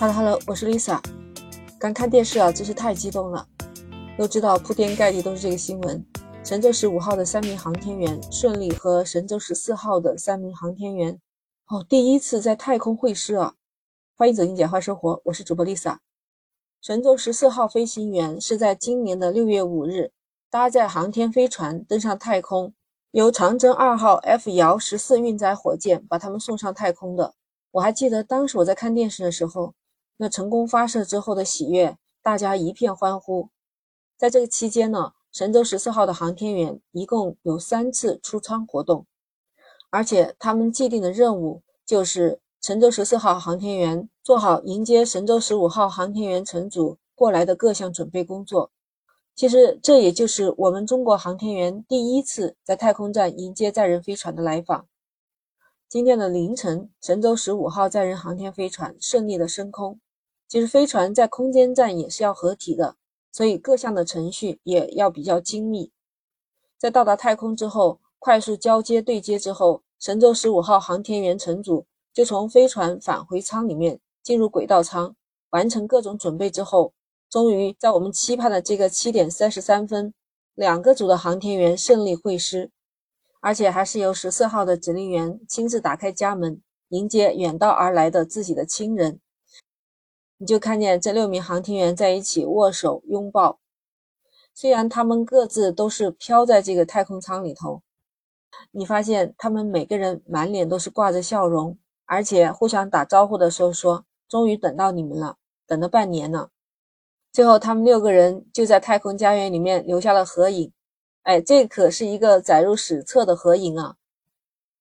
Hello Hello，我是 Lisa。刚看电视啊，真是太激动了。都知道铺天盖地都是这个新闻：神舟十五号的三名航天员顺利和神舟十四号的三名航天员哦，第一次在太空会师啊！欢迎走进简化生活，我是主播 Lisa。神舟十四号飞行员是在今年的六月五日搭载航天飞船登上太空，由长征二号 F 遥十四运载火箭把他们送上太空的。我还记得当时我在看电视的时候。那成功发射之后的喜悦，大家一片欢呼。在这个期间呢，神舟十四号的航天员一共有三次出舱活动，而且他们既定的任务就是神舟十四号航天员做好迎接神舟十五号航天员乘组过来的各项准备工作。其实这也就是我们中国航天员第一次在太空站迎接载人飞船的来访。今天的凌晨，神舟十五号载人航天飞船顺利的升空。其实飞船在空间站也是要合体的，所以各项的程序也要比较精密。在到达太空之后，快速交接对接之后，神舟十五号航天员乘组就从飞船返回舱里面进入轨道舱，完成各种准备之后，终于在我们期盼的这个七点三十三分，两个组的航天员胜利会师，而且还是由十四号的指令员亲自打开家门，迎接远道而来的自己的亲人。你就看见这六名航天员在一起握手拥抱，虽然他们各自都是飘在这个太空舱里头，你发现他们每个人满脸都是挂着笑容，而且互相打招呼的时候说：“终于等到你们了，等了半年了。”最后，他们六个人就在太空家园里面留下了合影。哎，这可是一个载入史册的合影啊！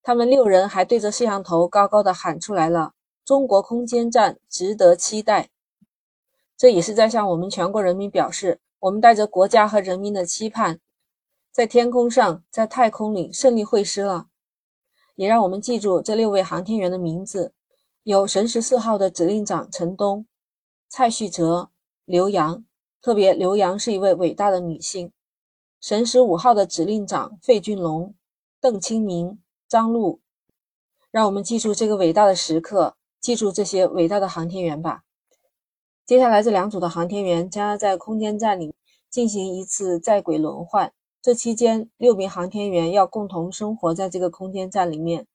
他们六人还对着摄像头高高的喊出来了。中国空间站值得期待，这也是在向我们全国人民表示，我们带着国家和人民的期盼，在天空上，在太空里胜利会师了。也让我们记住这六位航天员的名字：有神十四号的指令长陈冬、蔡旭哲、刘洋，特别刘洋是一位伟大的女性；神十五号的指令长费俊龙、邓清明、张璐，让我们记住这个伟大的时刻。记住这些伟大的航天员吧。接下来，这两组的航天员将要在空间站里进行一次在轨轮换。这期间，六名航天员要共同生活在这个空间站里面，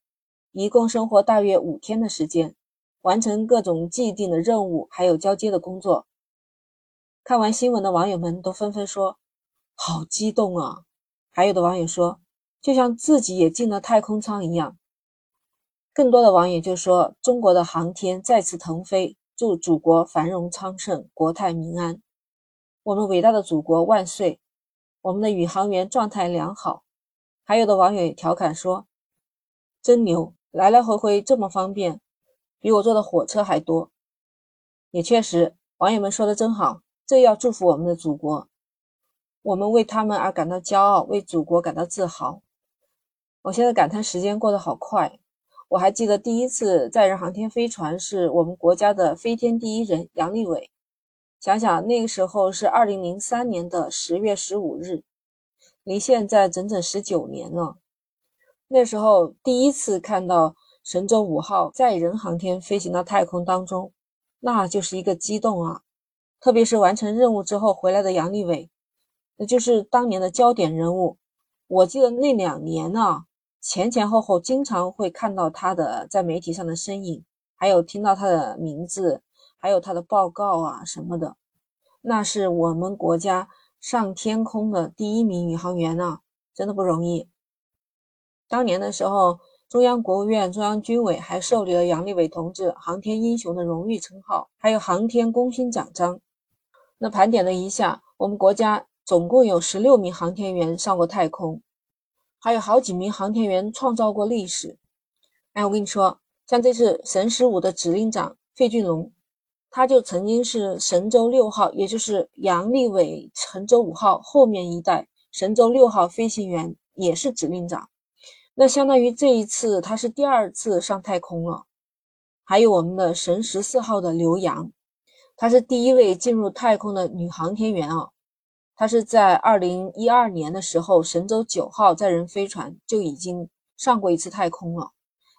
一共生活大约五天的时间，完成各种既定的任务，还有交接的工作。看完新闻的网友们都纷纷说：“好激动啊！”还有的网友说：“就像自己也进了太空舱一样。”更多的网友就说：“中国的航天再次腾飞，祝祖国繁荣昌盛，国泰民安。我们伟大的祖国万岁！我们的宇航员状态良好。”还有的网友调侃说：“真牛，来来回回这么方便，比我坐的火车还多。”也确实，网友们说的真好，这要祝福我们的祖国，我们为他们而感到骄傲，为祖国感到自豪。我现在感叹时间过得好快。我还记得第一次载人航天飞船是我们国家的飞天第一人杨利伟。想想那个时候是二零零三年的十月十五日，离现在整整十九年了。那时候第一次看到神舟五号载人航天飞行到太空当中，那就是一个激动啊！特别是完成任务之后回来的杨利伟，那就是当年的焦点人物。我记得那两年呢。前前后后经常会看到他的在媒体上的身影，还有听到他的名字，还有他的报告啊什么的。那是我们国家上天空的第一名宇航员啊，真的不容易。当年的时候，中央国务院、中央军委还授予了杨利伟同志“航天英雄”的荣誉称号，还有航天功勋奖章。那盘点了一下，我们国家总共有十六名航天员上过太空。还有好几名航天员创造过历史。哎，我跟你说，像这次神十五的指令长费俊龙，他就曾经是神舟六号，也就是杨利伟神舟五号后面一代神舟六号飞行员，也是指令长。那相当于这一次他是第二次上太空了。还有我们的神十四号的刘洋，她是第一位进入太空的女航天员啊。他是在二零一二年的时候，神舟九号载人飞船就已经上过一次太空了。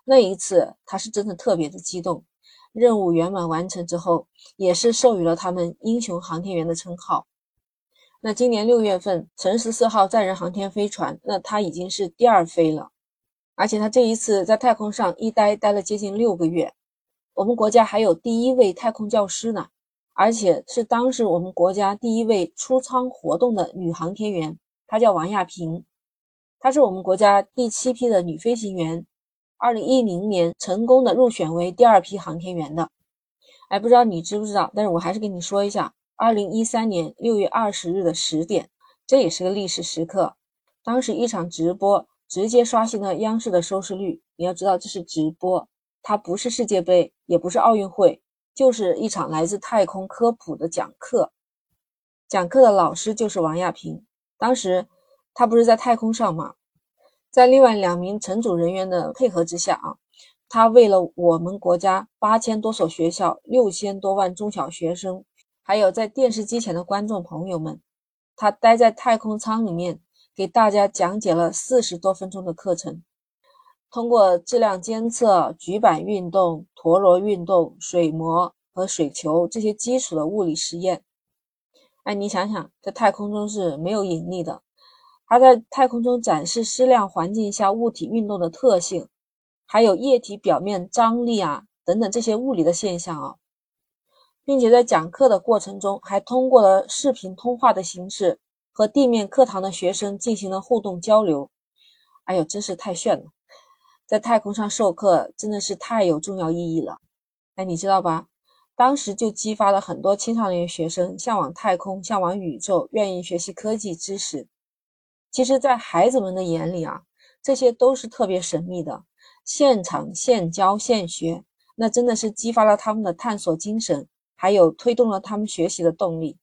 那一次他是真的特别的激动，任务圆满完成之后，也是授予了他们英雄航天员的称号。那今年六月份，神十四号载人航天飞船，那它已经是第二飞了，而且它这一次在太空上一待待了接近六个月。我们国家还有第一位太空教师呢，而且是当时我们国家第一位出舱活动的女航天员，她叫王亚平，她是我们国家第七批的女飞行员，二零一零年成功的入选为第二批航天员的。哎，不知道你知不知道？但是我还是跟你说一下。二零一三年六月二十日的十点，这也是个历史时刻。当时一场直播直接刷新了央视的收视率。你要知道，这是直播，它不是世界杯，也不是奥运会，就是一场来自太空科普的讲课。讲课的老师就是王亚平。当时他不是在太空上吗？在另外两名乘组人员的配合之下啊，他为了我们国家八千多所学校、六千多万中小学生。还有在电视机前的观众朋友们，他待在太空舱里面，给大家讲解了四十多分钟的课程，通过质量监测、举板运动、陀螺运动、水膜和水球这些基础的物理实验。哎，你想想，在太空中是没有引力的，他在太空中展示矢量环境下物体运动的特性，还有液体表面张力啊等等这些物理的现象啊。并且在讲课的过程中，还通过了视频通话的形式和地面课堂的学生进行了互动交流。哎呦，真是太炫了！在太空上授课真的是太有重要意义了。哎，你知道吧？当时就激发了很多青少年学生向往太空、向往宇宙，愿意学习科技知识。其实，在孩子们的眼里啊，这些都是特别神秘的。现场现教现学，那真的是激发了他们的探索精神。还有推动了他们学习的动力，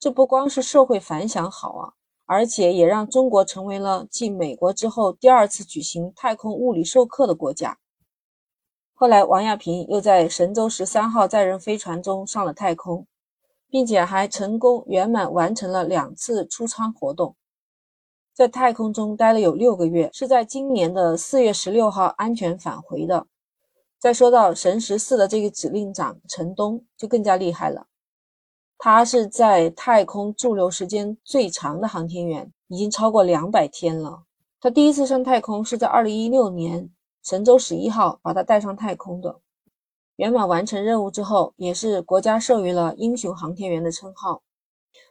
这不光是社会反响好啊，而且也让中国成为了继美国之后第二次举行太空物理授课的国家。后来，王亚平又在神舟十三号载人飞船中上了太空，并且还成功圆满完成了两次出舱活动，在太空中待了有六个月，是在今年的四月十六号安全返回的。再说到神十四的这个指令长陈东就更加厉害了，他是在太空驻留时间最长的航天员，已经超过两百天了。他第一次上太空是在二零一六年神舟十一号把他带上太空的，圆满完成任务之后，也是国家授予了英雄航天员的称号。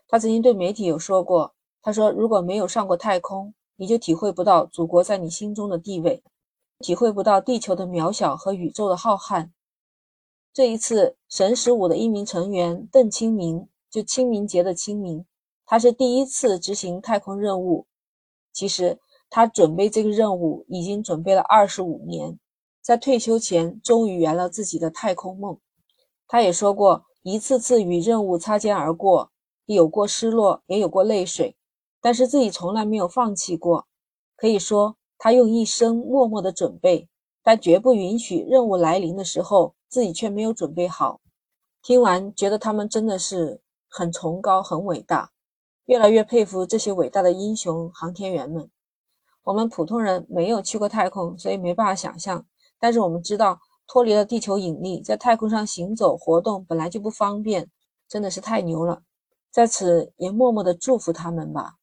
他曾经对媒体有说过，他说如果没有上过太空，你就体会不到祖国在你心中的地位。体会不到地球的渺小和宇宙的浩瀚。这一次，神十五的一名成员邓清明，就清明节的清明，他是第一次执行太空任务。其实他准备这个任务已经准备了二十五年，在退休前终于圆了自己的太空梦。他也说过，一次次与任务擦肩而过，有过失落，也有过泪水，但是自己从来没有放弃过。可以说。他用一生默默的准备，但绝不允许任务来临的时候自己却没有准备好。听完，觉得他们真的是很崇高、很伟大，越来越佩服这些伟大的英雄航天员们。我们普通人没有去过太空，所以没办法想象。但是我们知道，脱离了地球引力，在太空上行走活动本来就不方便，真的是太牛了。在此也默默的祝福他们吧。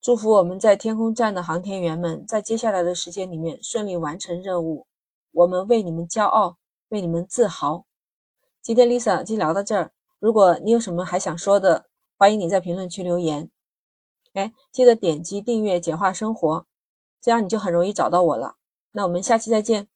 祝福我们在天空站的航天员们，在接下来的时间里面顺利完成任务。我们为你们骄傲，为你们自豪。今天 Lisa 就聊到这儿。如果你有什么还想说的，欢迎你在评论区留言。哎，记得点击订阅“简化生活”，这样你就很容易找到我了。那我们下期再见。